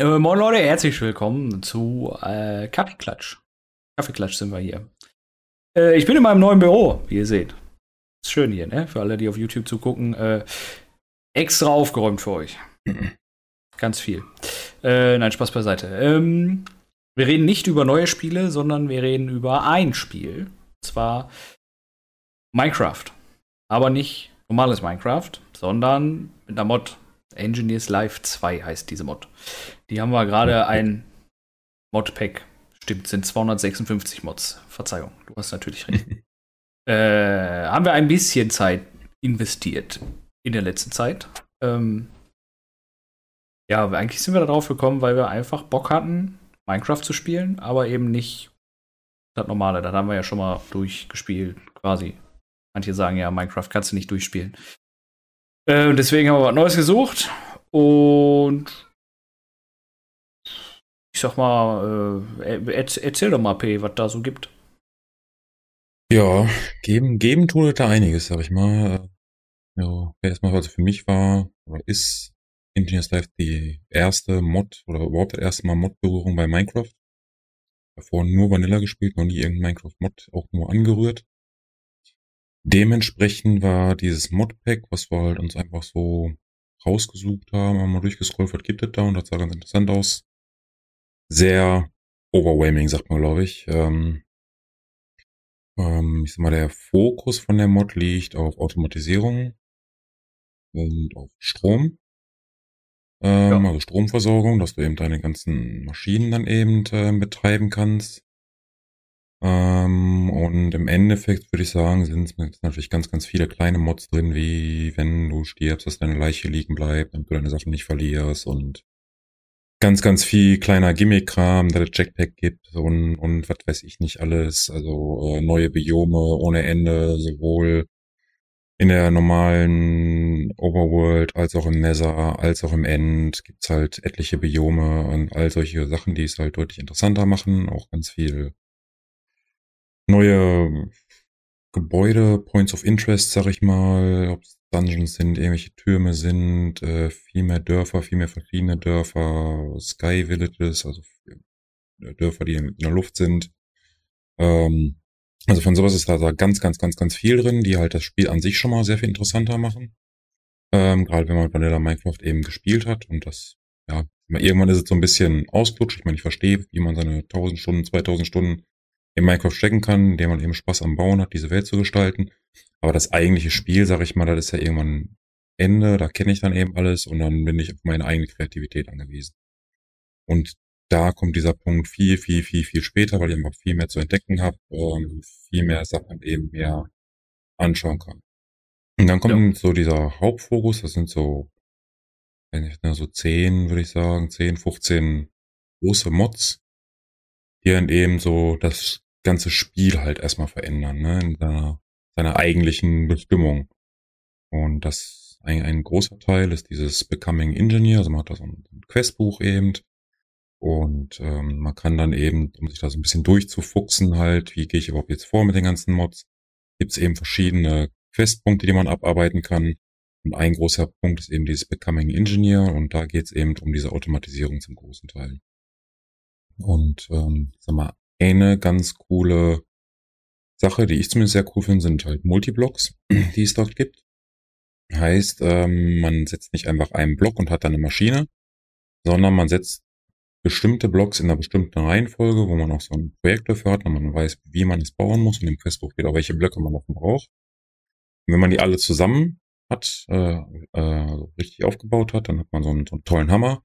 Äh, moin Leute, herzlich willkommen zu äh, Kaffeeklatsch. Kaffeeklatsch sind wir hier. Äh, ich bin in meinem neuen Büro, wie ihr seht. Ist schön hier, ne? Für alle, die auf YouTube zugucken. Äh, extra aufgeräumt für euch. Ganz viel. Äh, nein, Spaß beiseite. Ähm, wir reden nicht über neue Spiele, sondern wir reden über ein Spiel. Und zwar Minecraft. Aber nicht normales Minecraft, sondern mit einer Mod. Engineers Live 2 heißt diese Mod. Die haben wir gerade ein Modpack. Stimmt, sind 256 Mods. Verzeihung, du hast natürlich recht. äh, haben wir ein bisschen Zeit investiert in der letzten Zeit. Ähm, ja, eigentlich sind wir darauf gekommen, weil wir einfach Bock hatten, Minecraft zu spielen, aber eben nicht das normale. Das haben wir ja schon mal durchgespielt, quasi. Manche sagen ja, Minecraft kannst du nicht durchspielen. Äh, deswegen haben wir was Neues gesucht und ich sag mal, äh, erzähl doch mal, P, was da so gibt. Ja, geben, geben tut da einiges, sag ich mal. Ja, erstmal, was für mich war, oder ist Engineers Life die erste Mod, oder überhaupt das erste Mal Mod-Berührung bei Minecraft. Davor nur Vanilla gespielt, noch nie irgendein Minecraft-Mod auch nur angerührt. Dementsprechend war dieses Modpack, was wir halt uns einfach so rausgesucht haben, haben wir durchgescrollt, was gibt es da und das sah ganz interessant aus. Sehr overwhelming, sagt man, glaube ich. Ähm, ähm, ich sag mal, der Fokus von der Mod liegt auf Automatisierung und auf Strom. Ähm, ja. Also Stromversorgung, dass du eben deine ganzen Maschinen dann eben äh, betreiben kannst. Ähm, und im Endeffekt würde ich sagen, sind natürlich ganz, ganz viele kleine Mods drin, wie wenn du stirbst, dass deine Leiche liegen bleibt, damit du deine Sachen nicht verlierst und ganz, ganz viel kleiner Gimmick-Kram, da es Jackpack gibt und, und was weiß ich nicht alles. Also äh, neue Biome ohne Ende, sowohl in der normalen Overworld als auch im Nether, als auch im End gibt's halt etliche Biome und all solche Sachen, die es halt deutlich interessanter machen. Auch ganz viel neue Gebäude, Points of Interest, sag ich mal, ob es Dungeons sind, irgendwelche Türme sind, äh, viel mehr Dörfer, viel mehr verschiedene Dörfer, Sky Villages, also äh, Dörfer, die in der Luft sind. Ähm, also von sowas ist da ganz, ganz, ganz, ganz viel drin, die halt das Spiel an sich schon mal sehr viel interessanter machen. Ähm, gerade wenn man Vanilla Minecraft eben gespielt hat und das, ja, irgendwann ist es so ein bisschen ausgelutscht. Ich meine, ich verstehe, wie man seine 1000 Stunden, 2000 Stunden in Minecraft stecken kann, indem man eben Spaß am Bauen hat, diese Welt zu gestalten. Aber das eigentliche Spiel, sag ich mal, das ist ja irgendwann Ende, da kenne ich dann eben alles und dann bin ich auf meine eigene Kreativität angewiesen. Und da kommt dieser Punkt viel, viel, viel, viel später, weil ich einfach viel mehr zu entdecken habe, ähm, viel mehr Sachen eben mehr anschauen kann. Und dann kommt ja. so dieser Hauptfokus, das sind so, wenn ich, ne, so 10, würde ich sagen, 10, 15 große Mods, die dann eben so das ganze Spiel halt erstmal verändern, ne, in seiner, seiner eigentlichen Bestimmung. Und das ein, ein großer Teil ist dieses Becoming Engineer, also man hat da so ein, Questbuch eben. Und ähm, man kann dann eben, um sich da so ein bisschen durchzufuchsen halt, wie gehe ich überhaupt jetzt vor mit den ganzen Mods, gibt es eben verschiedene Questpunkte, die man abarbeiten kann. Und ein großer Punkt ist eben dieses Becoming Engineer und da geht es eben um diese Automatisierung zum großen Teil. Und ähm, sag mal, eine ganz coole Sache, die ich zumindest sehr cool finde, sind halt Multiblocks, die es dort gibt. Heißt, ähm, man setzt nicht einfach einen Block und hat dann eine Maschine, sondern man setzt bestimmte Blocks in einer bestimmten Reihenfolge, wo man auch so ein Projekt dafür hat und man weiß, wie man es bauen muss und im Questbuch steht auch, welche Blöcke man davon braucht. Und wenn man die alle zusammen hat, äh, äh, richtig aufgebaut hat, dann hat man so einen, so einen tollen Hammer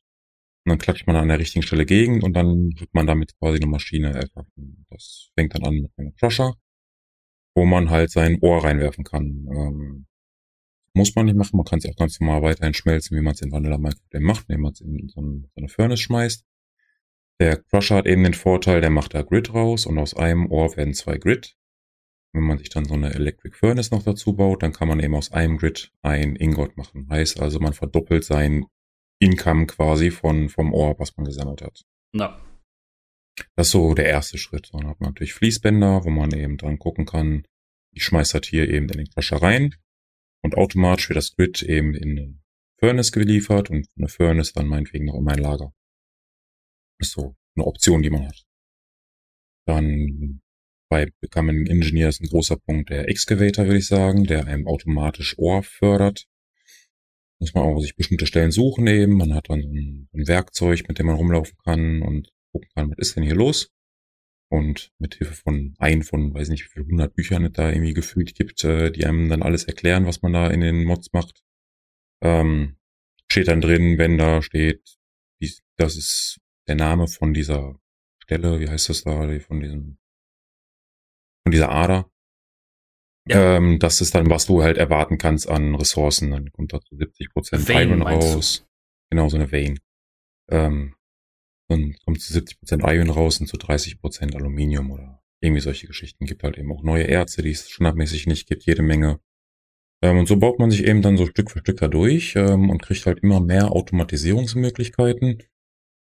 und dann klatscht man an der richtigen Stelle gegen und dann hat man damit quasi eine Maschine erschaffen. Das fängt dann an mit einem Crusher, wo man halt sein Ohr reinwerfen kann. Ähm, muss man nicht machen, man kann es auch ganz normal weiterhin schmelzen, wie man es in Vanilla Minecraft macht, indem man es in so, so eine Furnace schmeißt. Der Crusher hat eben den Vorteil, der macht da Grid raus und aus einem Ohr werden zwei Grid. Wenn man sich dann so eine Electric Furnace noch dazu baut, dann kann man eben aus einem Grid ein Ingot machen. Heißt also, man verdoppelt sein Income quasi von, vom Ohr, was man gesammelt hat. Ja. Das ist so der erste Schritt. Dann hat man natürlich Fließbänder, wo man eben dran gucken kann, ich schmeiß das hier eben in den Crusher rein und automatisch wird das Grid eben in eine Furnace geliefert und eine Furnace dann meinetwegen noch in mein Lager. Ist so eine Option, die man hat. Dann bei Becoming Engineer ist ein großer Punkt der Excavator, würde ich sagen, der einem automatisch Ohr fördert. Muss man auch sich bestimmte Stellen suchen eben. Man hat dann ein, Werkzeug, mit dem man rumlaufen kann und gucken kann, was ist denn hier los? Und mit Hilfe von ein von, weiß nicht, wie viel 100 Büchern es da irgendwie gefühlt gibt, äh, die einem dann alles erklären, was man da in den Mods macht. Ähm, steht dann drin, wenn da steht, das ist der Name von dieser Stelle, wie heißt das da, von diesem, von dieser Ader. Ja. Ähm, das ist dann, was du halt erwarten kannst an Ressourcen. Dann kommt da zu 70 Prozent Iron raus. Du? Genau, so eine Vein. Ähm, dann kommt zu 70 Prozent Iron raus und zu 30 Prozent Aluminium oder irgendwie solche Geschichten. Gibt halt eben auch neue Erze, die es standardmäßig nicht gibt, jede Menge. Ähm, und so baut man sich eben dann so Stück für Stück da durch ähm, und kriegt halt immer mehr Automatisierungsmöglichkeiten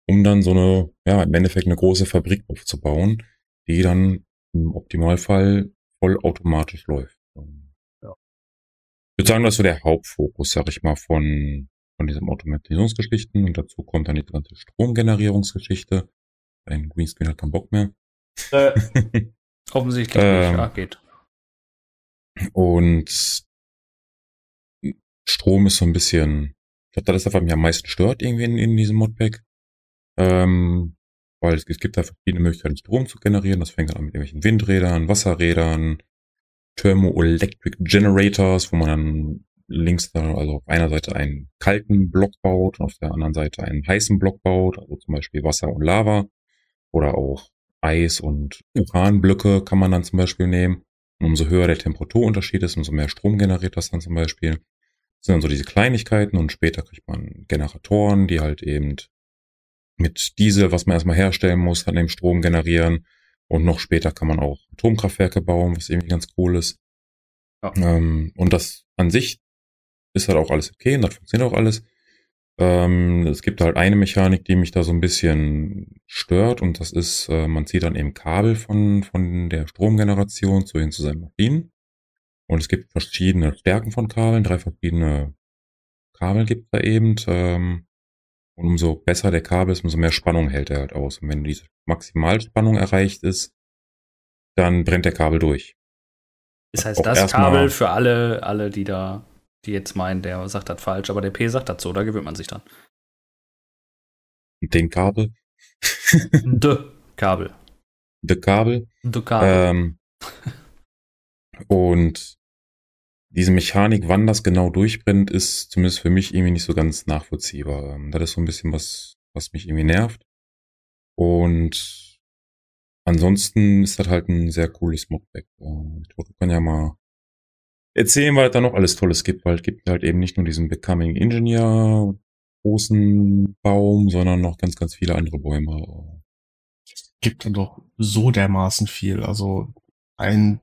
um dann so eine, ja, im Endeffekt eine große Fabrik aufzubauen, die dann im Optimalfall vollautomatisch läuft. Ja. Ich würde sagen, das ist so der Hauptfokus, sag ich mal, von, von diesen Automatisierungsgeschichten und dazu kommt dann die ganze Stromgenerierungsgeschichte. Ein Greenscreen hat keinen Bock mehr. Äh, offensichtlich ähm, nicht, ja, geht. Und Strom ist so ein bisschen, ich glaube, das ist was mich am meisten stört irgendwie in, in diesem Modpack. Ähm, weil es, gibt da verschiedene Möglichkeiten, Strom zu generieren. Das fängt dann an mit irgendwelchen Windrädern, Wasserrädern, Thermoelectric Generators, wo man dann links da, also auf einer Seite einen kalten Block baut und auf der anderen Seite einen heißen Block baut, also zum Beispiel Wasser und Lava oder auch Eis und Uranblöcke kann man dann zum Beispiel nehmen. Und umso höher der Temperaturunterschied ist, umso mehr Strom generiert das dann zum Beispiel. Das sind dann so diese Kleinigkeiten und später kriegt man Generatoren, die halt eben mit Diesel, was man erstmal herstellen muss, dann eben Strom generieren. Und noch später kann man auch Atomkraftwerke bauen, was irgendwie ganz cool ist. Ja. Ähm, und das an sich ist halt auch alles okay und das funktioniert auch alles. Ähm, es gibt halt eine Mechanik, die mich da so ein bisschen stört und das ist, äh, man zieht dann eben Kabel von, von der Stromgeneration zu hin zu seinen Maschinen. Und es gibt verschiedene Stärken von Kabeln, drei verschiedene Kabel gibt da eben. Ähm, und umso besser der Kabel ist, umso mehr Spannung hält er halt aus. Und wenn diese Maximalspannung erreicht ist, dann brennt der Kabel durch. Das heißt, das Kabel für alle, alle, die da, die jetzt meinen, der sagt das falsch, aber der P sagt das so, da gewöhnt man sich dann. Den Kabel? De Kabel. De Kabel. De Kabel. Ähm, und diese Mechanik, wann das genau durchbrennt, ist zumindest für mich irgendwie nicht so ganz nachvollziehbar. Ähm, das ist so ein bisschen was, was mich irgendwie nervt. Und ansonsten ist das halt ein sehr cooles Modpack. Ähm, ich kann ja mal erzählen, weil es da noch alles Tolles gibt, weil es gibt halt eben nicht nur diesen Becoming Engineer großen Baum, sondern noch ganz, ganz viele andere Bäume. Es gibt dann doch so dermaßen viel. Also ein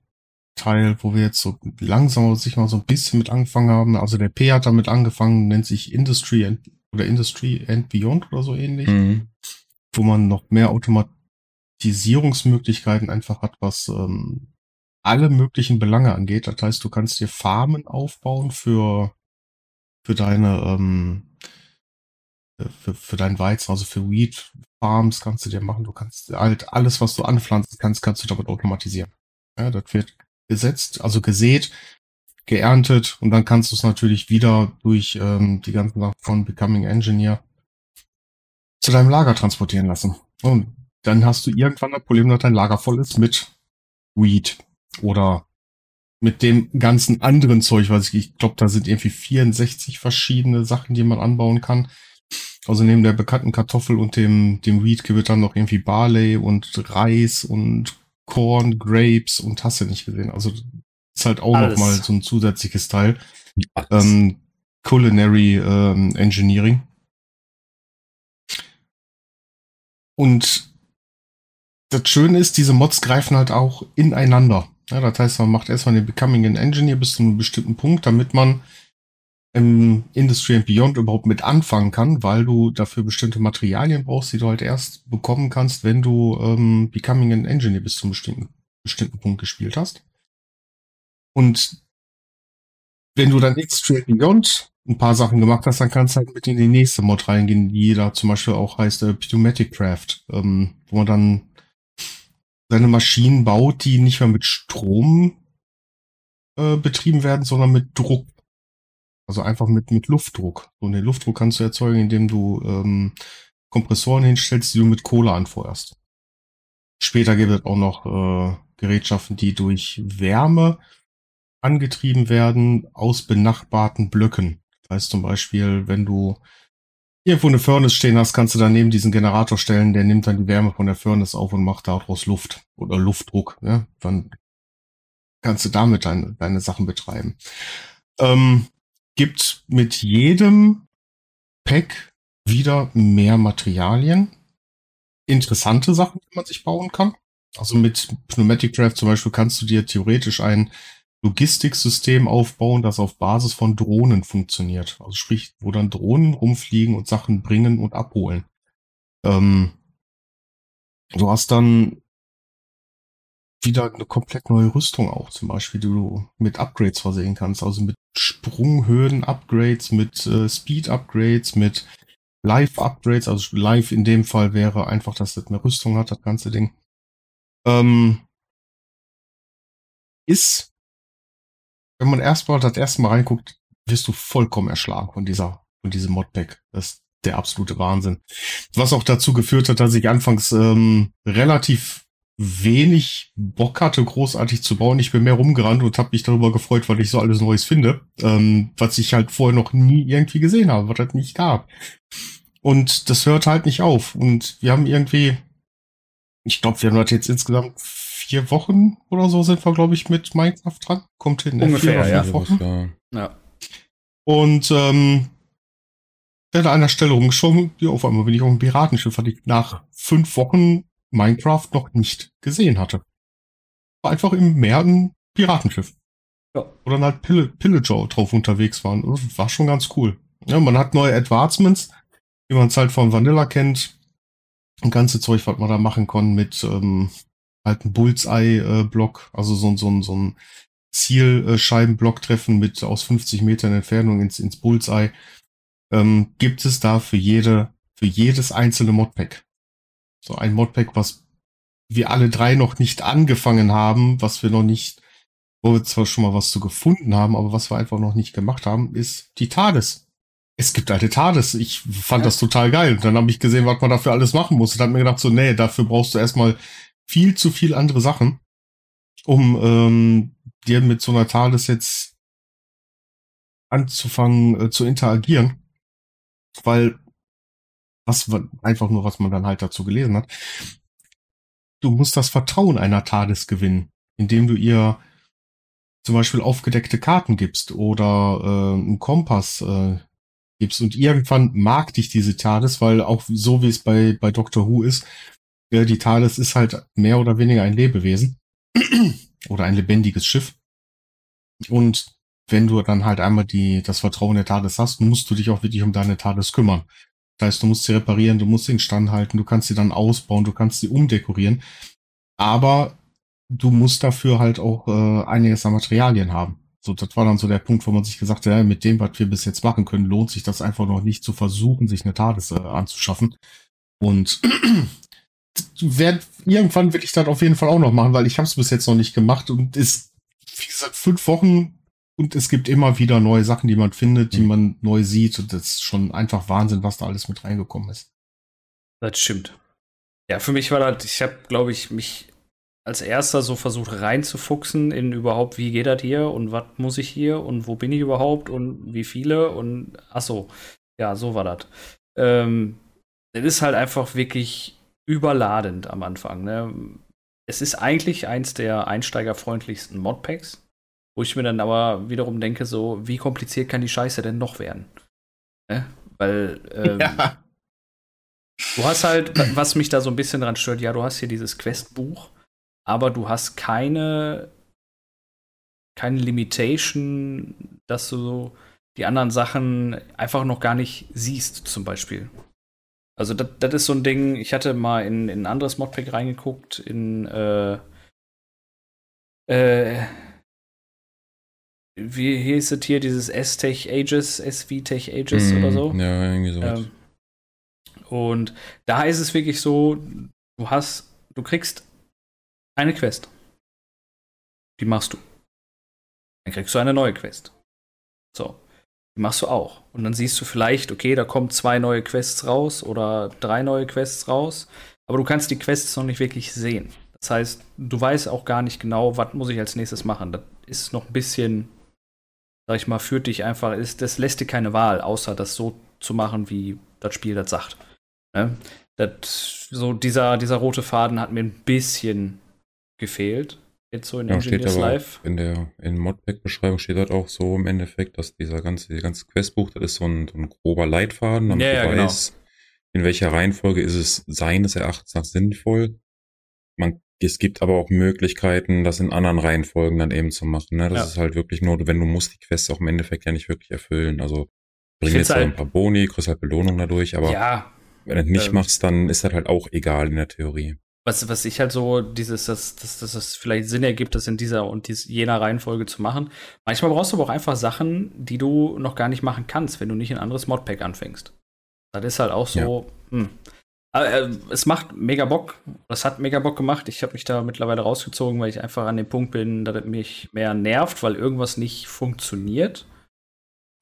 Teil, wo wir jetzt so langsam sich mal so ein bisschen mit angefangen haben. Also der P hat damit angefangen, nennt sich Industry and, oder Industry and Beyond oder so ähnlich, mhm. wo man noch mehr Automatisierungsmöglichkeiten einfach hat, was ähm, alle möglichen Belange angeht. Das heißt, du kannst dir Farmen aufbauen für, für deine, ähm, für, für deinen Weizen, also für Weed Farms kannst du dir machen. Du kannst halt alles, was du anpflanzen kannst, kannst du damit automatisieren. Ja, das wird gesetzt, also gesät, geerntet und dann kannst du es natürlich wieder durch ähm, die ganzen Sachen von Becoming Engineer zu deinem Lager transportieren lassen. Und dann hast du irgendwann das Problem, dass dein Lager voll ist mit Weed oder mit dem ganzen anderen Zeug, was ich, ich glaube, da sind irgendwie 64 verschiedene Sachen, die man anbauen kann. Also neben der bekannten Kartoffel und dem, dem Weed wird dann noch irgendwie Barley und Reis und Corn, Grapes und hast du nicht gesehen. Also ist halt auch Alles. noch mal so ein zusätzliches Teil. Ähm, Culinary ähm, Engineering. Und das Schöne ist, diese Mods greifen halt auch ineinander. Ja, das heißt, man macht erstmal den Becoming an Engineer bis zu einem bestimmten Punkt, damit man im Industry and Beyond überhaupt mit anfangen kann, weil du dafür bestimmte Materialien brauchst, die du halt erst bekommen kannst, wenn du ähm, Becoming an Engineer bis zum bestimmten, bestimmten Punkt gespielt hast. Und wenn du dann Industry and Beyond ein paar Sachen gemacht hast, dann kannst du halt mit in die nächste Mod reingehen, die da zum Beispiel auch heißt äh, Pneumatic Craft, ähm, wo man dann seine Maschinen baut, die nicht mehr mit Strom äh, betrieben werden, sondern mit Druck. Also einfach mit, mit Luftdruck. So den Luftdruck kannst du erzeugen, indem du ähm, Kompressoren hinstellst, die du mit Kohle anfeuerst. Später gibt es auch noch äh, Gerätschaften, die durch Wärme angetrieben werden aus benachbarten Blöcken. Das heißt zum Beispiel, wenn du irgendwo eine Furnace stehen hast, kannst du daneben diesen Generator stellen, der nimmt dann die Wärme von der Furnace auf und macht daraus Luft oder Luftdruck. Ja? Dann kannst du damit deine, deine Sachen betreiben. Ähm, gibt mit jedem Pack wieder mehr Materialien. Interessante Sachen, die man sich bauen kann. Also mit Pneumatic Craft zum Beispiel kannst du dir theoretisch ein Logistiksystem aufbauen, das auf Basis von Drohnen funktioniert. Also sprich, wo dann Drohnen rumfliegen und Sachen bringen und abholen. Ähm, du hast dann wieder eine komplett neue Rüstung auch, zum Beispiel, die du mit Upgrades versehen kannst. Also mit Sprunghöhen-Upgrades, mit äh, Speed-Upgrades, mit Live-Upgrades. Also Live in dem Fall wäre einfach, dass es eine Rüstung hat, das ganze Ding. Ähm, ist wenn man erstmal das erste Mal reinguckt, wirst du vollkommen erschlagen von dieser, von diesem Modpack. Das ist der absolute Wahnsinn. Was auch dazu geführt hat, dass ich anfangs ähm, relativ wenig Bock hatte, großartig zu bauen. Ich bin mehr rumgerannt und habe mich darüber gefreut, weil ich so alles Neues finde, ähm, was ich halt vorher noch nie irgendwie gesehen habe, was das nicht gab. Und das hört halt nicht auf. Und wir haben irgendwie, ich glaube, wir haben das jetzt insgesamt vier Wochen oder so sind wir, glaube ich, mit Minecraft dran. Kommt hin. Ne? Ungefähr, vier, ja. Wochen. ja. Und ähm, werde an der Stelle rumgeschoben, ja, auf einmal bin ich auf einem Piratenschiff, was ich nach fünf Wochen Minecraft noch nicht gesehen hatte. War einfach im Meer ein Piratenschiff. Ja. Wo dann halt Pill Pillager drauf unterwegs waren. War schon ganz cool. Ja, man hat neue Advancements, wie man es halt von Vanilla kennt. Ein ganze Zeug, was man da machen kann mit ähm, halt ein Bullseye-Block, also so, so, so ein Zielscheibenblock treffen mit aus 50 Metern Entfernung ins, ins Bullseye, ähm, gibt es da für jede, für jedes einzelne Modpack. So ein Modpack, was wir alle drei noch nicht angefangen haben, was wir noch nicht, wo wir zwar schon mal was zu gefunden haben, aber was wir einfach noch nicht gemacht haben, ist die TARDIS. Es gibt alte TARDIS. Ich fand ja. das total geil. Und dann habe ich gesehen, was man dafür alles machen muss. Und dann habe mir gedacht, so, nee, dafür brauchst du erstmal viel zu viel andere Sachen, um ähm, dir mit so einer Thales jetzt anzufangen äh, zu interagieren. Weil was einfach nur, was man dann halt dazu gelesen hat. Du musst das Vertrauen einer TARDIS gewinnen, indem du ihr zum Beispiel aufgedeckte Karten gibst oder äh, einen Kompass äh, gibst und irgendwann mag dich diese TARDIS, weil auch so wie es bei, bei Doctor Who ist, ja, die TARDIS ist halt mehr oder weniger ein Lebewesen oder ein lebendiges Schiff. Und wenn du dann halt einmal die, das Vertrauen der TARDIS hast, musst du dich auch wirklich um deine TARDIS kümmern. Das heißt, du musst sie reparieren, du musst sie instand halten, du kannst sie dann ausbauen, du kannst sie umdekorieren. Aber du musst dafür halt auch äh, einiges an Materialien haben. So, das war dann so der Punkt, wo man sich gesagt hat, ja, mit dem, was wir bis jetzt machen können, lohnt sich das einfach noch nicht zu versuchen, sich eine TARDIS äh, anzuschaffen. Und werd, irgendwann will ich das auf jeden Fall auch noch machen, weil ich habe es bis jetzt noch nicht gemacht und ist, wie gesagt, fünf Wochen und es gibt immer wieder neue Sachen, die man findet, die mhm. man neu sieht und das ist schon einfach Wahnsinn, was da alles mit reingekommen ist. Das stimmt. Ja, für mich war das, ich habe, glaube ich, mich als erster so versucht reinzufuchsen in überhaupt, wie geht das hier und was muss ich hier und wo bin ich überhaupt und wie viele und ach so, ja, so war das. Ähm, das ist halt einfach wirklich überladend am Anfang. Ne? Es ist eigentlich eins der einsteigerfreundlichsten Modpacks, wo ich mir dann aber wiederum denke, so, wie kompliziert kann die Scheiße denn noch werden? Ne? Weil ähm, ja. du hast halt, was mich da so ein bisschen dran stört, ja, du hast hier dieses Questbuch, aber du hast keine, keine Limitation, dass du die anderen Sachen einfach noch gar nicht siehst, zum Beispiel. Also das ist so ein Ding, ich hatte mal in, in ein anderes Modpack reingeguckt, in äh, äh, wie hieß es hier, dieses S-Tech Ages, SV-Tech Ages Mhm, oder so? Ja, irgendwie so. Ähm, und da ist es wirklich so, du hast, du kriegst eine Quest. Die machst du. Dann kriegst du eine neue Quest. So. Die machst du auch. Und dann siehst du vielleicht, okay, da kommen zwei neue Quests raus oder drei neue Quests raus. Aber du kannst die Quests noch nicht wirklich sehen. Das heißt, du weißt auch gar nicht genau, was muss ich als nächstes machen. Das ist noch ein bisschen, sag ich mal, führt dich einfach, ist, das lässt dir keine Wahl, außer das so zu machen, wie das Spiel das sagt. Ne? Das, so dieser, dieser rote Faden hat mir ein bisschen gefehlt. Jetzt so in Ja, steht Engineers aber Life. in der in Modpack-Beschreibung steht halt auch so im Endeffekt, dass dieser ganze, die ganze Questbuch, das ist so ein, so ein grober Leitfaden, damit Ja, ja, du genau. weißt, in welcher Reihenfolge ist es seines Erachtens nach sinnvoll. Man, es gibt aber auch Möglichkeiten, das in anderen Reihenfolgen dann eben zu machen. Ne? Das Ja. ist halt wirklich nur, wenn du musst die Quests auch im Endeffekt ja nicht wirklich erfüllen. Also bring jetzt halt ein paar Boni, kriegst halt Belohnung dadurch, aber ja, wenn du das nicht ähm, machst, dann ist das halt auch egal in der Theorie. was, was ich halt so, dieses, dass, dass, dass es vielleicht Sinn ergibt, das in dieser und dies, jener Reihenfolge zu machen. Manchmal brauchst du aber auch einfach Sachen, die du noch gar nicht machen kannst, wenn du nicht ein anderes Modpack anfängst. Das ist halt auch so, hm. Aber, äh, es macht mega Bock. Das hat mega Bock gemacht. Ich habe mich da mittlerweile rausgezogen, weil ich einfach an dem Punkt bin, dass es mich mehr nervt, weil irgendwas nicht funktioniert.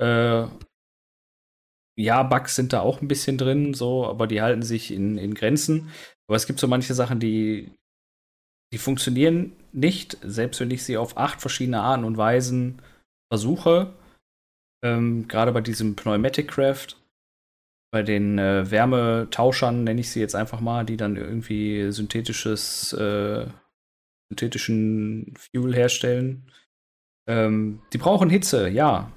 Äh, ja, Bugs sind da auch ein bisschen drin, so, aber die halten sich in, in Grenzen. Aber es gibt so manche Sachen, die, die funktionieren nicht, selbst wenn ich sie auf acht verschiedene Arten und Weisen versuche. Ähm, Gerade bei diesem Pneumatic Craft, bei den äh, Wärmetauschern nenne ich sie jetzt einfach mal, die dann irgendwie synthetisches, äh, synthetischen Fuel herstellen. Ähm, die brauchen Hitze, ja.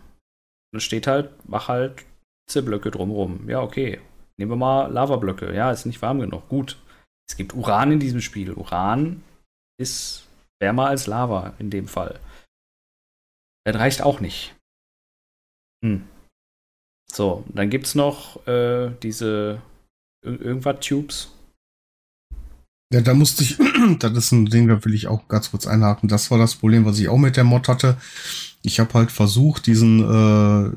Dann steht halt, mach halt Hitzeblöcke drumrum. Ja, okay. Nehmen wir mal Lavablöcke. Ja, ist nicht warm genug. Gut. Es gibt Uran in diesem Spiel. Uran ist wärmer als Lava in dem Fall. Das reicht auch nicht. Hm. So, dann gibt's noch äh, diese ir irgendwas Tubes. Ja, da musste ich, das ist ein Ding, da will ich auch ganz kurz einhaken. Das war das Problem, was ich auch mit der Mod hatte. Ich habe halt versucht, diesen äh,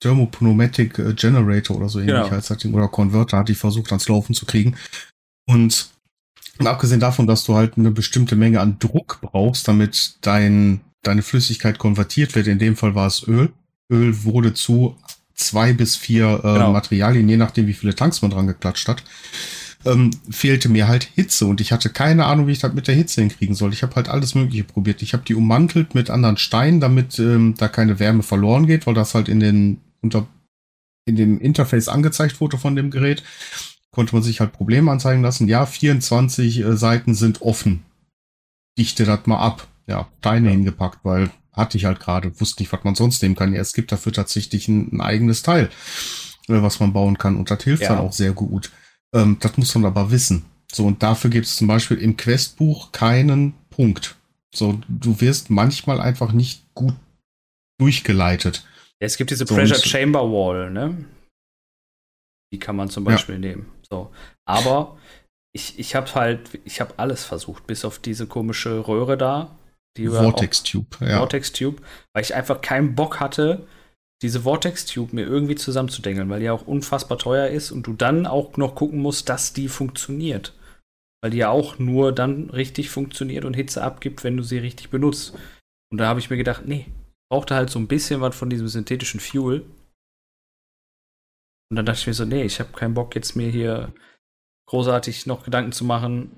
Thermopneumatic äh, Generator oder so ähnlich Genau. heißt das Ding, oder Converter hatte ich versucht ans Laufen zu kriegen. Und abgesehen davon, dass du halt eine bestimmte Menge an Druck brauchst, damit dein, deine Flüssigkeit konvertiert wird, in dem Fall war es Öl. Öl wurde zu zwei bis vier äh, Genau. Materialien, je nachdem, wie viele Tanks man dran geklatscht hat, ähm, fehlte mir halt Hitze und ich hatte keine Ahnung, wie ich das mit der Hitze hinkriegen soll. Ich habe halt alles Mögliche probiert. Ich habe die ummantelt mit anderen Steinen, damit ähm, da keine Wärme verloren geht, weil das halt in den unter in dem Interface angezeigt wurde von dem Gerät. Konnte man sich halt Probleme anzeigen lassen. Ja, 24 äh, Seiten sind offen. Dichte das mal ab. Ja, Steine Ja. hingepackt, weil hatte ich halt gerade, wusste nicht, was man sonst nehmen kann. Ja, es gibt dafür tatsächlich ein, ein eigenes Teil, äh, was man bauen kann. Und das hilft Ja. dann auch sehr gut. Ähm, das muss man aber wissen. So, und dafür gibt es zum Beispiel im Questbuch keinen Punkt. So, du wirst manchmal einfach nicht gut durchgeleitet. Ja, es gibt diese So, Pressure Chamber Wall, ne? Die kann man zum Ja. Beispiel nehmen. So. Aber ich, ich habe halt, ich habe alles versucht, bis auf diese komische Röhre da. Die Vortex Tube, ja. Vortex Tube, weil ich einfach keinen Bock hatte, diese Vortex Tube mir irgendwie zusammenzudengeln, weil die ja auch unfassbar teuer ist und du dann auch noch gucken musst, dass die funktioniert. Weil die ja auch nur dann richtig funktioniert und Hitze abgibt, wenn du sie richtig benutzt. Und da habe ich mir gedacht, nee, brauchte halt so ein bisschen was von diesem synthetischen Fuel. Und dann dachte ich mir so, nee, ich habe keinen Bock jetzt mir hier großartig noch Gedanken zu machen.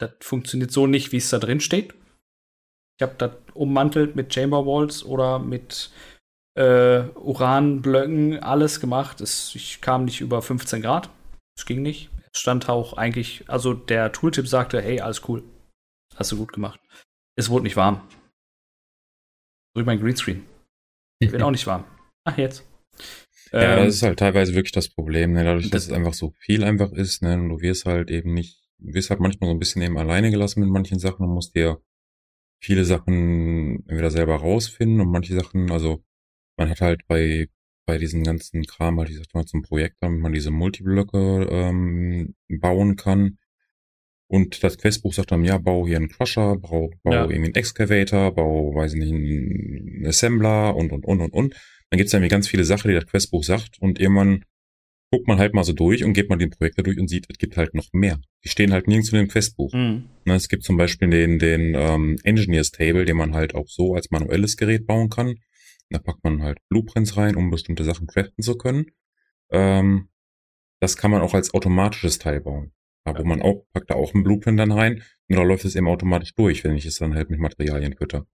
Das funktioniert so nicht, wie es da drin steht. Ich habe das ummantelt mit Chamber Walls oder mit äh, Uranblöcken, alles gemacht. Es, ich kam nicht über 15 Grad. Es ging nicht. Es stand auch eigentlich, also der Tooltip sagte, hey, alles cool. Hast du gut gemacht. Es wurde nicht warm. Durch mein Greenscreen. Wird auch nicht warm. Ach, jetzt. Ja, Ähm, das ist halt teilweise wirklich das Problem, ne? dadurch, dass das- es einfach so viel einfach ist, ne? Und du wirst halt eben nicht, du wirst halt manchmal so ein bisschen eben alleine gelassen mit manchen Sachen und musst dir viele Sachen entweder selber rausfinden und manche Sachen, also man hat halt bei, bei diesen ganzen Kram halt, ich sag mal, zum Projekt, damit man diese Multiblöcke ähm, bauen kann, Und das Questbuch sagt dann, ja, bau hier einen Crusher, bau, bau Ja. irgendwie einen Excavator, bau, weiß ich nicht, einen Assembler und, und, und, und, und. Dann gibt's dann irgendwie ganz viele Sachen, die das Questbuch sagt und irgendwann guckt man halt mal so durch und geht mal die Projekte durch und sieht, es gibt halt noch mehr. Die stehen halt nirgends in dem Questbuch. Mhm. Ne, es gibt zum Beispiel den, den ähm, Engineers Table, den man halt auch so als manuelles Gerät bauen kann. Da packt man halt Blueprints rein, um bestimmte Sachen craften zu können. Ähm, das kann man auch als automatisches Teil bauen. Da wo man auch, packt da auch einen Blueprint dann rein und da läuft es eben automatisch durch, wenn ich es dann halt mit Materialien fütter.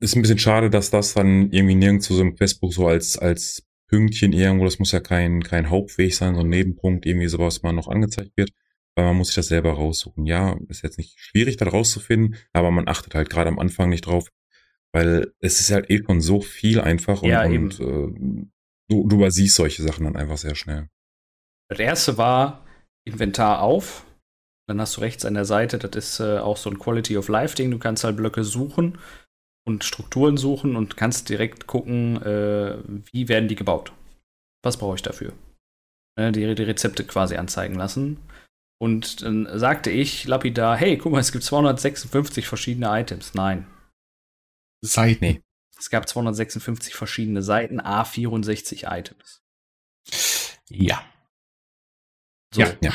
Ist ein bisschen schade, dass das dann irgendwie nirgends zu so einem Questbuch so als, als Pünktchen irgendwo, das muss ja kein, kein Hauptweg sein, so ein Nebenpunkt, irgendwie sowas mal noch angezeigt wird, weil man muss sich das selber raussuchen. Ja, ist jetzt nicht schwierig, da rauszufinden, aber man achtet halt gerade am Anfang nicht drauf, weil es ist halt eh schon so viel einfach und, Ja, und äh, du, du übersiehst solche Sachen dann einfach sehr schnell. Das erste war Inventar auf. Dann hast du rechts an der Seite, das ist äh, auch so ein Quality of Life Ding. Du kannst halt Blöcke suchen und Strukturen suchen und kannst direkt gucken, äh, wie werden die gebaut. Was brauche ich dafür? Ne, die, die Rezepte quasi anzeigen lassen. Und dann sagte ich lapidar, hey, guck mal, es gibt 256 verschiedene Items. Nein, Seiten. Nee. es gab 256 verschiedene Seiten, A 64 Items. Ja. So, Ja, ja.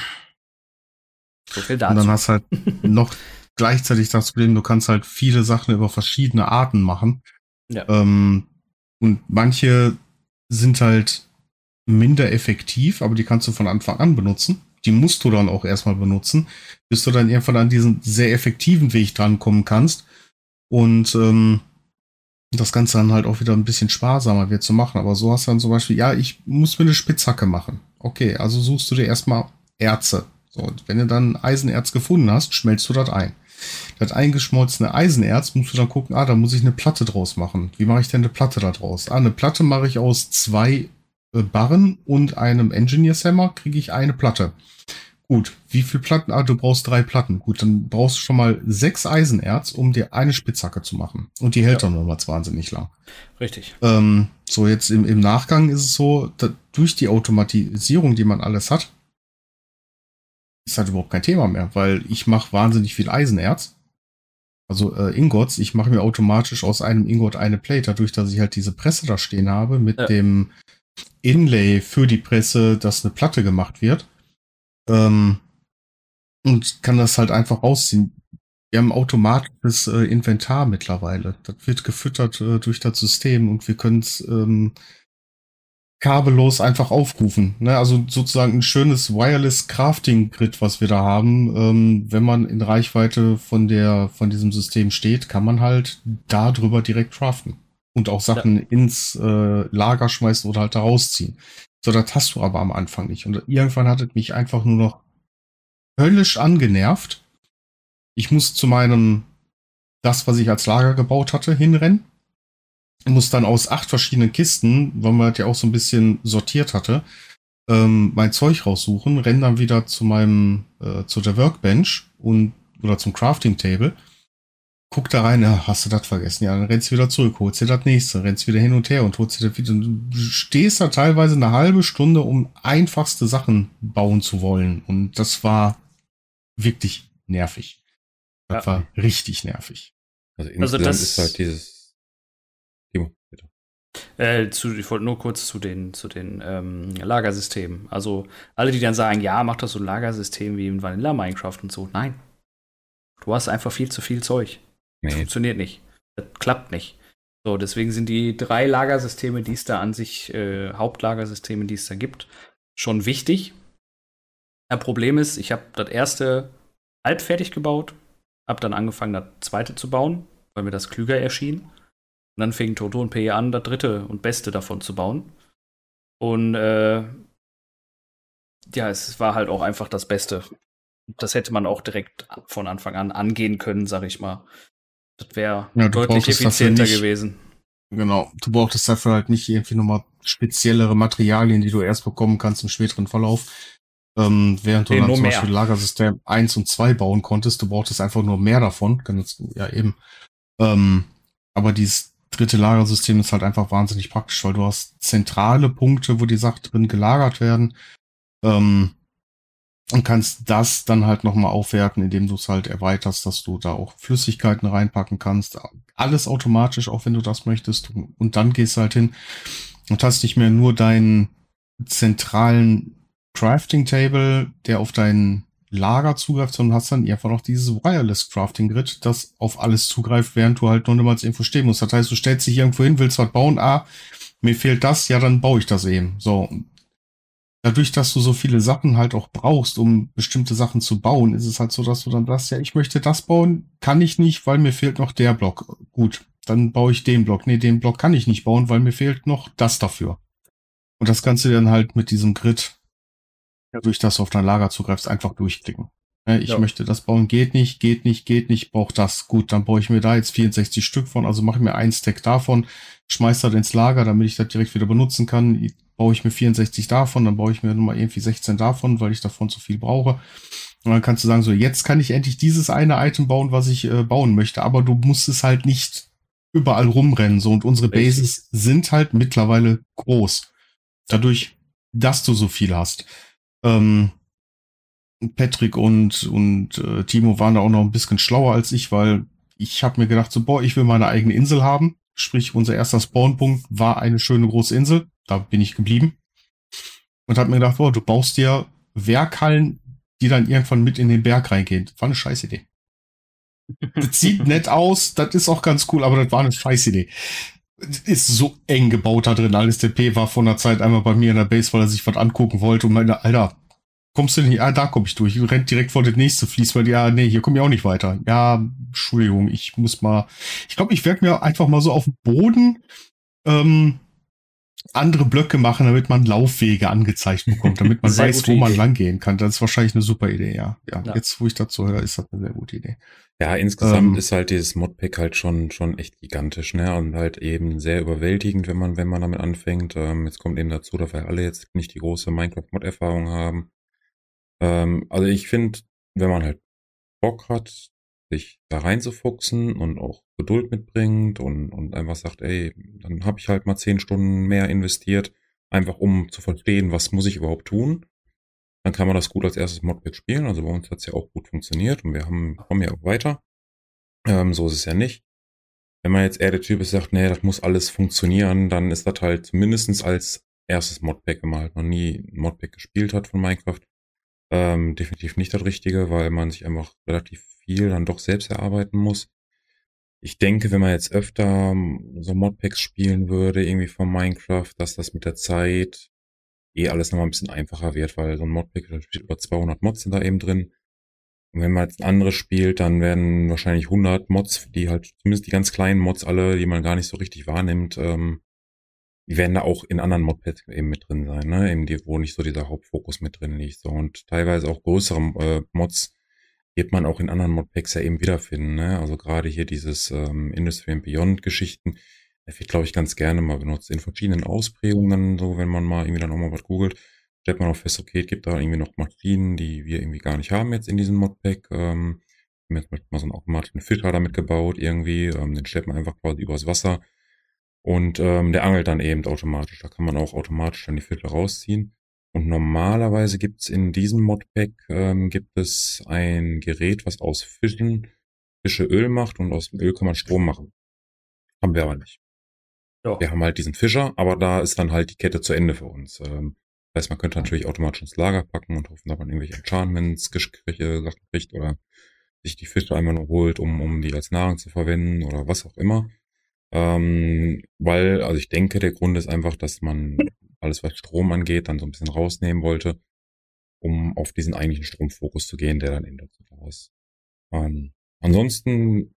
so viel Und dazu. dann hast halt noch gleichzeitig das Problem, du kannst halt viele Sachen über verschiedene Arten machen. Ja. Ähm, und manche sind halt minder effektiv, aber die kannst du von Anfang an benutzen. Die musst du dann auch erstmal benutzen, bis du dann irgendwann an diesen sehr effektiven Weg drankommen kannst. Und ähm, das Ganze dann halt auch wieder ein bisschen sparsamer wird zu machen. Aber so hast du dann zum Beispiel, ja, ich muss mir eine Spitzhacke machen. Okay, also suchst du dir erstmal Erze. So, und wenn du dann Eisenerz gefunden hast, schmelzt du das ein. Das eingeschmolzene Eisenerz musst du dann gucken, ah, da muss ich eine Platte draus machen. Wie mache ich denn eine Platte da draus? Ah, eine Platte mache ich aus zwei äh, Barren und einem Engineer's Hammer, kriege ich eine Platte. Gut, wie viel Platten? Ah, du brauchst drei Platten. Gut, dann brauchst du schon mal sechs Eisenerz, um dir eine Spitzhacke zu machen. Und die hält Ja. dann nochmal wahnsinnig lang. Richtig. Ähm, so, jetzt im, im Nachgang ist es so, durch die Automatisierung, die man alles hat, ist halt überhaupt kein Thema mehr, weil ich mache wahnsinnig viel Eisenerz. Also äh, Ingots, ich mache mir automatisch aus einem Ingot eine Plate, dadurch, dass ich halt diese Presse da stehen habe, mit Ja. dem Inlay für die Presse, dass eine Platte gemacht wird. Ähm, und kann das halt einfach rausziehen. Wir haben automatisches äh, Inventar mittlerweile. Das wird gefüttert äh, durch das System und wir können es ähm, kabellos einfach aufrufen. Ne? Also sozusagen ein schönes Wireless Crafting Grid, was wir da haben. Ähm, wenn man in Reichweite von der von diesem System steht, kann man halt darüber direkt craften und auch Sachen ins äh, Lager schmeißen oder halt da rausziehen. So, das hast du aber am Anfang nicht. Und irgendwann hat es mich einfach nur noch höllisch angenervt. Ich muss zu meinem, das, was ich als Lager gebaut hatte, hinrennen. Muss dann aus acht verschiedenen Kisten, weil man das ja auch so ein bisschen sortiert hatte, ähm, mein Zeug raussuchen, renn dann wieder zu meinem, äh, zu der Workbench und oder zum Crafting Table. Guck da rein, ja, hast du das vergessen? Ja, dann rennst du wieder zurück, holst dir das nächste, rennst wieder hin und her und holst dir das wieder. Du stehst da teilweise eine halbe Stunde, um einfachste Sachen bauen zu wollen. Und das war wirklich nervig. Das Ja. war richtig nervig. Also Also insgesamt das- ist halt dieses. Timo, bitte. Äh, zu, ich wollte nur kurz zu den, zu den ähm, Lagersystemen. Also alle, die dann sagen, ja, mach das so ein Lagersystem wie in Vanilla Minecraft und so. Nein. Du hast einfach viel zu viel Zeug. Nee, Funktioniert nicht. Das klappt nicht. So, deswegen sind die drei Lagersysteme, die es da an sich, äh, Hauptlagersysteme, die es da gibt, schon wichtig. Ein Problem ist, ich habe das erste halb fertig gebaut, habe dann angefangen, das zweite zu bauen, weil mir das klüger erschien. Und dann fing Toto und P an, das dritte und beste davon zu bauen. Und äh, ja, es war halt auch einfach das Beste. Das hätte man auch direkt von Anfang an angehen können, sag ich mal. Das wäre Ja, deutlich effizienter nicht- gewesen. Genau. Du brauchtest dafür halt nicht irgendwie nochmal speziellere Materialien, die du erst bekommen kannst im späteren Verlauf. Ähm, während du Nee, dann zum mehr. Beispiel Lagersystem 1 und 2 bauen konntest, du brauchtest einfach nur mehr davon. Ja, eben. Ähm, aber dieses dritte Lagersystem ist halt einfach wahnsinnig praktisch, weil du hast zentrale Punkte, wo die Sachen drin gelagert werden. Ähm, und kannst das dann halt nochmal aufwerten, indem du es halt erweiterst, dass du da auch Flüssigkeiten reinpacken kannst. Alles automatisch, auch wenn du das möchtest. Und dann gehst du halt hin und hast nicht mehr nur deinen zentralen Crafting Table, der auf dein Lager zugreift, sondern hast dann einfach noch dieses Wireless Crafting Grid, das auf alles zugreift, während du halt noch niemals irgendwo stehen musst. Das heißt, du stellst dich irgendwo hin, willst was bauen, ah, mir fehlt das, ja, dann baue ich das eben. So. Dadurch, dass du so viele Sachen halt auch brauchst, um bestimmte Sachen zu bauen, ist es halt so, dass du dann sagst, ja, ich möchte das bauen, kann ich nicht, weil mir fehlt noch der Block. Gut, dann baue ich den Block. Nee, den Block kann ich nicht bauen, weil mir fehlt noch das dafür. Und das kannst du dann halt mit diesem Grid durch das du auf dein Lager zugreifst, einfach durchklicken. Ich ja. möchte das bauen, geht nicht, geht nicht, geht nicht, brauche das. Gut, dann baue ich mir da jetzt 64 Stück von, also mache ich mir ein Stack davon, schmeiß das ins Lager, damit ich das direkt wieder benutzen kann. Baue ich mir 64 davon, dann baue ich mir nochmal irgendwie 16 davon, weil ich davon zu viel brauche. Und dann kannst du sagen, so, jetzt kann ich endlich dieses eine Item bauen, was ich äh, bauen möchte, aber du musst es halt nicht überall rumrennen, so. Und unsere Bases sind halt mittlerweile groß. Dadurch, dass du so viel hast. Ähm, Patrick und, und äh, Timo waren da auch noch ein bisschen schlauer als ich, weil ich habe mir gedacht, so, boah, ich will meine eigene Insel haben. Sprich, unser erster Spawnpunkt war eine schöne große Insel. Da bin ich geblieben. Und habe mir gedacht, boah, du baust dir Werkhallen, die dann irgendwann mit in den Berg reingehen. War eine scheiß Idee. das sieht nett aus, das ist auch ganz cool, aber das war eine scheiß Idee. Ist so eng gebaut da drin. Alles TP war vor einer Zeit einmal bei mir in der Base, weil er sich was angucken wollte und meinte, Alter, kommst du nicht? Ah, da komme ich durch. Ich rennt direkt vor das nächste Fließ, weil ja, nee, hier komme ich auch nicht weiter. Ja, Entschuldigung, ich muss mal. Ich glaube, ich werde mir einfach mal so auf dem Boden ähm, andere Blöcke machen, damit man Laufwege angezeigt bekommt, damit man weiß, wo man Idee. lang gehen kann. Das ist wahrscheinlich eine super Idee, ja. ja. ja. Jetzt, wo ich dazu höre, ist das eine sehr gute Idee. Ja, insgesamt ähm, ist halt dieses Modpack halt schon, schon echt gigantisch, ne? Und halt eben sehr überwältigend, wenn man, wenn man damit anfängt. Ähm, jetzt kommt eben dazu, dass wir alle jetzt nicht die große Minecraft-Mod-Erfahrung haben. Ähm, also ich finde, wenn man halt Bock hat, sich da reinzufuchsen und auch Geduld mitbringt und, und einfach sagt, ey, dann habe ich halt mal zehn Stunden mehr investiert, einfach um zu verstehen, was muss ich überhaupt tun. Dann kann man das gut als erstes Modpack spielen. Also bei uns hat es ja auch gut funktioniert und wir haben, kommen ja auch weiter. Ähm, so ist es ja nicht. Wenn man jetzt eher der Typ ist, sagt, nee, das muss alles funktionieren, dann ist das halt zumindestens als erstes Modpack, wenn man halt noch nie ein Modpack gespielt hat von Minecraft, ähm, definitiv nicht das Richtige, weil man sich einfach relativ viel dann doch selbst erarbeiten muss. Ich denke, wenn man jetzt öfter so Modpacks spielen würde, irgendwie von Minecraft, dass das mit der Zeit eh alles nochmal ein bisschen einfacher wird, weil so ein Modpack, da steht über 200 Mods sind da eben drin. Und wenn man jetzt ein anderes spielt, dann werden wahrscheinlich 100 Mods, die halt, zumindest die ganz kleinen Mods alle, die man gar nicht so richtig wahrnimmt, ähm, die werden da auch in anderen Modpads eben mit drin sein, ne? Eben die, wo nicht so dieser Hauptfokus mit drin liegt. So. Und teilweise auch größere äh, Mods wird man auch in anderen Modpacks ja eben wiederfinden, ne? Also gerade hier dieses ähm, Industry and Beyond Geschichten, der wird, glaube ich, ganz gerne mal benutzt. In verschiedenen Ausprägungen, so wenn man mal irgendwie dann auch mal was googelt, stellt man auch fest, okay, es gibt da irgendwie noch Maschinen, die wir irgendwie gar nicht haben jetzt in diesem Modpack. Ähm, wir haben jetzt mal so einen automatischen Filter damit gebaut irgendwie, ähm, den stellt man einfach quasi übers Wasser und ähm, der angelt dann eben automatisch. Da kann man auch automatisch dann die Filter rausziehen. Und normalerweise gibt es in diesem Modpack ähm, gibt es ein Gerät, was aus Fischen Fische Öl macht und aus dem Öl kann man Strom machen. Haben wir aber nicht. Ja. Wir haben halt diesen Fischer, aber da ist dann halt die Kette zu Ende für uns. Ähm, das heißt, man könnte natürlich automatisch ins Lager packen und hoffen, dass man irgendwelche Enchantments, Sachen kriegt oder sich die Fische einmal nur holt, um, um die als Nahrung zu verwenden oder was auch immer. Ähm, weil, also ich denke, der Grund ist einfach, dass man alles, was Strom angeht, dann so ein bisschen rausnehmen wollte, um auf diesen eigentlichen Stromfokus zu gehen, der dann eben dazu da ist. Ähm, ansonsten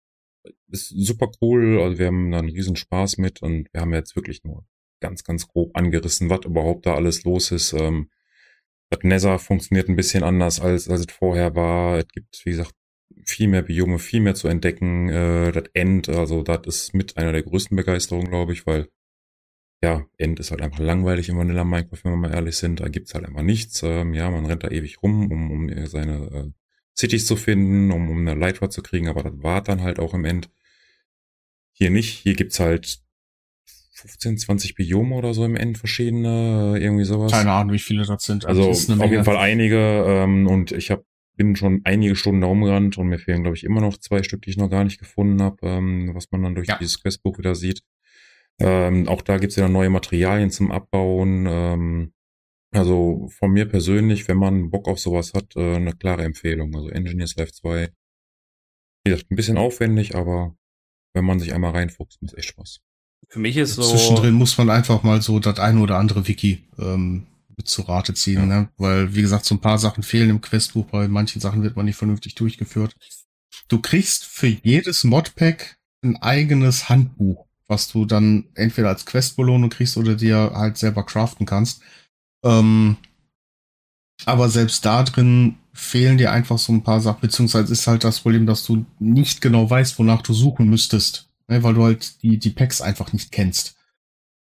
ist super cool, also wir haben da einen riesen Spaß mit und wir haben jetzt wirklich nur ganz, ganz grob angerissen, was überhaupt da alles los ist. Ähm, das Nether funktioniert ein bisschen anders, als, als es vorher war. Es gibt, wie gesagt, viel mehr Biome, viel mehr zu entdecken. Äh, das End, also das ist mit einer der größten Begeisterungen, glaube ich, weil ja, End ist halt einfach langweilig in Vanilla Minecraft, wenn wir mal ehrlich sind. Da gibt's halt einfach nichts. Ähm, ja, man rennt da ewig rum, um, um seine äh, Cities zu finden, um, um eine Light zu kriegen, aber das war dann halt auch im End. Hier nicht. Hier gibt's halt 15, 20 Biome oder so im End verschiedene, irgendwie sowas. Keine Ahnung, wie viele das sind. Also das ist eine auf jeden Fall einige ähm, und ich hab, bin schon einige Stunden da rumgerannt und mir fehlen, glaube ich, immer noch zwei Stück, die ich noch gar nicht gefunden habe, ähm, was man dann durch Ja. dieses Questbuch wieder sieht. Ähm, auch da gibt's ja neue Materialien zum Abbauen. Ähm, also von mir persönlich, wenn man Bock auf sowas hat, äh, eine klare Empfehlung. Also Engineers Life 2. Wie gesagt, ein bisschen aufwendig, aber wenn man sich einmal reinfuchst, macht echt Spaß. Für mich ist so. Zwischendrin muss man einfach mal so das eine oder andere Wiki ähm, mit zu Rate ziehen, Ja. ne? weil wie gesagt, so ein paar Sachen fehlen im Questbuch, bei manchen Sachen wird man nicht vernünftig durchgeführt. Du kriegst für jedes Modpack ein eigenes Handbuch, was du dann entweder als Questbelohnung kriegst oder dir halt selber craften kannst. Ähm, aber selbst da drin fehlen dir einfach so ein paar Sachen, beziehungsweise ist halt das Problem, dass du nicht genau weißt, wonach du suchen müsstest, ne, weil du halt die, die Packs einfach nicht kennst.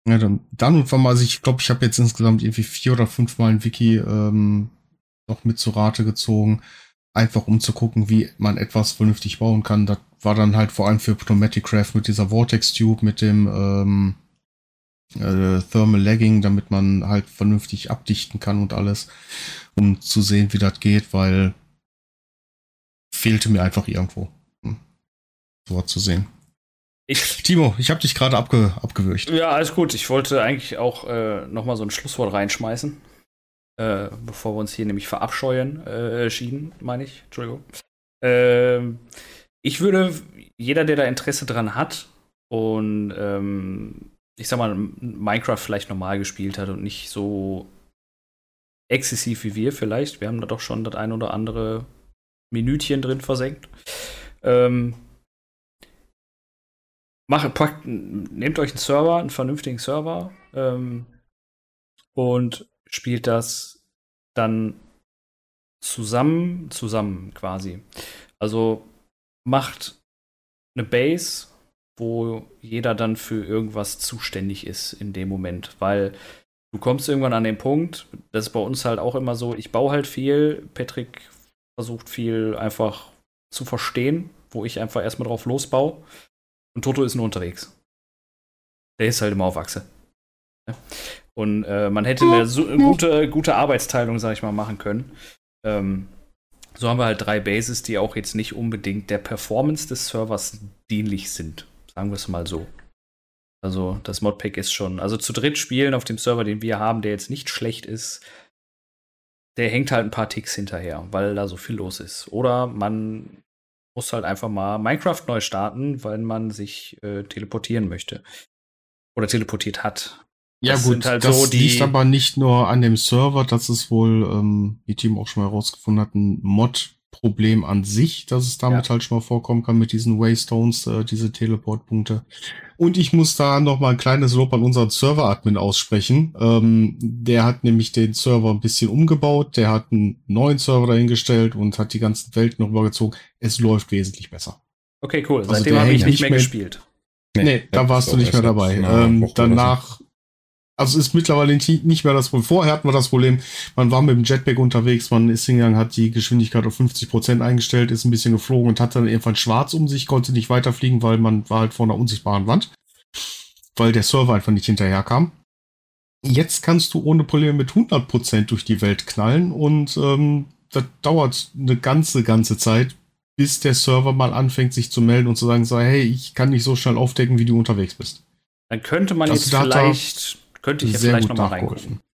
Ja, dann, dann und wann mal, also ich glaube, ich habe jetzt insgesamt irgendwie vier oder fünf Mal ein Wiki ähm, noch mit zu Rate gezogen, einfach um zu gucken, wie man etwas vernünftig bauen kann. Das war dann halt vor allem für Pneumatic Craft mit dieser Vortex Tube, mit dem ähm, äh, Thermal Lagging, damit man halt vernünftig abdichten kann und alles, um zu sehen, wie das geht, weil fehlte mir einfach irgendwo. Hm. So zu sehen. Ich, Timo, ich habe dich gerade abge abgewürgt. ja, alles gut. Ich wollte eigentlich auch äh, noch mal so ein Schlusswort reinschmeißen. Äh, bevor wir uns hier nämlich verabscheuen, äh, schieden, meine ich. Entschuldigung. Ähm, ich würde, jeder, der da Interesse dran hat und ähm, ich sag mal, Minecraft vielleicht normal gespielt hat und nicht so exzessiv wie wir vielleicht, wir haben da doch schon das ein oder andere Minütchen drin versenkt. Ähm, macht, packt, nehmt euch einen Server, einen vernünftigen Server ähm, und spielt das dann zusammen, zusammen quasi. Also macht eine Base, wo jeder dann für irgendwas zuständig ist in dem Moment, weil du kommst irgendwann an den Punkt, das ist bei uns halt auch immer so, ich baue halt viel, Patrick versucht viel einfach zu verstehen, wo ich einfach erstmal drauf losbaue und Toto ist nur unterwegs. Der ist halt immer auf Achse. Ja. Und äh, man hätte eine so, gute, gute Arbeitsteilung, sag ich mal, machen können. Ähm, so haben wir halt drei Bases, die auch jetzt nicht unbedingt der Performance des Servers dienlich sind. Sagen wir es mal so. Also das Modpack ist schon, also zu dritt spielen auf dem Server, den wir haben, der jetzt nicht schlecht ist, der hängt halt ein paar Ticks hinterher, weil da so viel los ist. Oder man muss halt einfach mal Minecraft neu starten, weil man sich äh, teleportieren möchte. Oder teleportiert hat. Ja Das gut, halt das so die- liegt aber nicht nur an dem Server, das ist wohl, ähm, wie Team auch schon mal herausgefunden hat, ein Mod-Problem an sich, dass es damit Ja. halt schon mal vorkommen kann mit diesen Waystones, äh, diese Teleportpunkte. Und ich muss da noch mal ein kleines Lob an unseren Server-Admin aussprechen. Ähm, der hat nämlich den Server ein bisschen umgebaut, der hat einen neuen Server dahingestellt und hat die ganzen Welten noch übergezogen. Es läuft wesentlich besser. Okay, cool. Also Seitdem habe ich nicht mehr mehr- gespielt. Nee, da das warst du nicht mehr dabei. Ähm, danach, also ist mittlerweile nicht mehr das Problem. Vorher hatten wir das Problem, man war mit dem Jetpack unterwegs, man ist hingegangen, hat die Geschwindigkeit auf 50% eingestellt, ist ein bisschen geflogen und hat dann irgendwann schwarz um sich, konnte nicht weiterfliegen, weil man war halt vor einer unsichtbaren Wand, weil der Server einfach nicht hinterherkam. Jetzt kannst du ohne Probleme mit 100% durch die Welt knallen und ähm, das dauert eine ganze, ganze Zeit, bis der Server mal anfängt, sich zu melden und zu sagen, so, hey, ich kann nicht so schnell aufdecken, wie du unterwegs bist. Dann könnte man Also jetzt da hat er vielleicht, könnte ich ja Sehr vielleicht gut noch mal nachgeholfen. reingucken.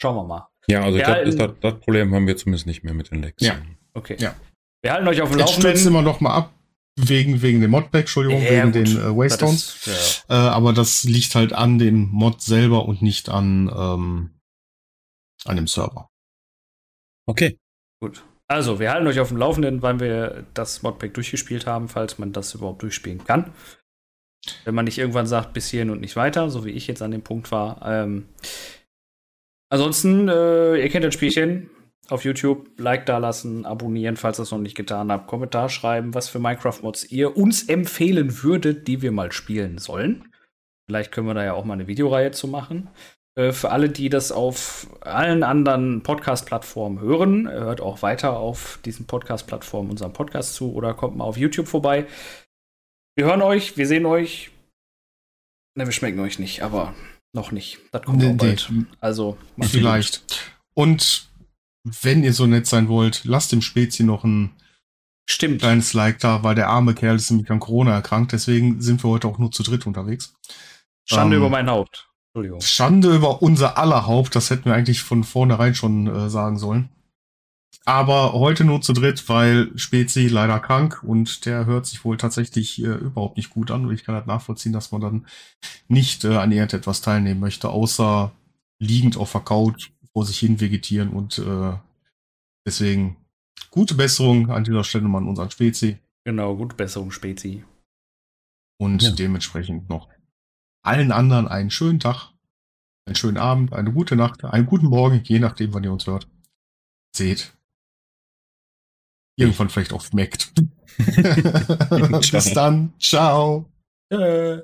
Schauen wir mal. Ja, also glaube, in- das, das Problem haben wir zumindest nicht mehr mit den Lecks. Ja. Okay. Ja. Wir halten euch auf dem Jetzt Laufenden. immer noch mal ab, wegen, wegen dem Modpack, Entschuldigung, Ja, wegen gut. den äh, Waystones. Das ist, ja. Äh, aber das liegt halt an dem Mod selber und nicht an, ähm, an dem Server. Okay. Gut. Also, wir halten euch auf dem Laufenden, wann wir das Modpack durchgespielt haben, falls man das überhaupt durchspielen kann. Wenn man nicht irgendwann sagt, bis hierhin und nicht weiter, so wie ich jetzt an dem Punkt war. Ähm, ansonsten, äh, ihr kennt das Spielchen. Auf YouTube Like da lassen, abonnieren, falls ihr es noch nicht getan habt, Kommentar schreiben, was für Minecraft-Mods ihr uns empfehlen würdet, die wir mal spielen sollen. Vielleicht können wir da ja auch mal eine Videoreihe zu machen. Äh, Für alle, die das auf allen anderen Podcast-Plattformen hören, hört auch weiter auf diesen Podcast-Plattformen unseren Podcast zu oder kommt mal auf YouTube vorbei. Wir hören euch, wir sehen euch. Ne, wir schmecken euch nicht, aber noch nicht. Das kommt Nee, auch bald. nee. Also, Vielleicht. Und wenn ihr so nett sein wollt, lasst dem Spezi noch ein. Stimmt. kleines Like da, weil der arme Kerl ist nämlich an Corona erkrankt. Deswegen sind wir heute auch nur zu dritt unterwegs. Schande Ähm, über mein Haupt. Entschuldigung. Schande über unser aller Haupt. Das hätten wir eigentlich von vornherein schon äh, sagen sollen. Aber heute nur zu dritt, weil Spezi leider krank und der hört sich wohl tatsächlich äh, überhaupt nicht gut an. Und ich kann halt nachvollziehen, dass man dann nicht äh, an irgendetwas teilnehmen möchte, außer liegend auf der Couch vor sich hin vegetieren. Und äh, deswegen gute Besserung an dieser Stelle mal an unseren Spezi. Genau, gute Besserung, Spezi. Und Ja. dementsprechend noch allen anderen einen schönen Tag, einen schönen Abend, eine gute Nacht, einen guten Morgen, je nachdem, wann ihr uns hört. Seht. Irgendwann vielleicht auch schmeckt. Bis dann. Ciao. Äh.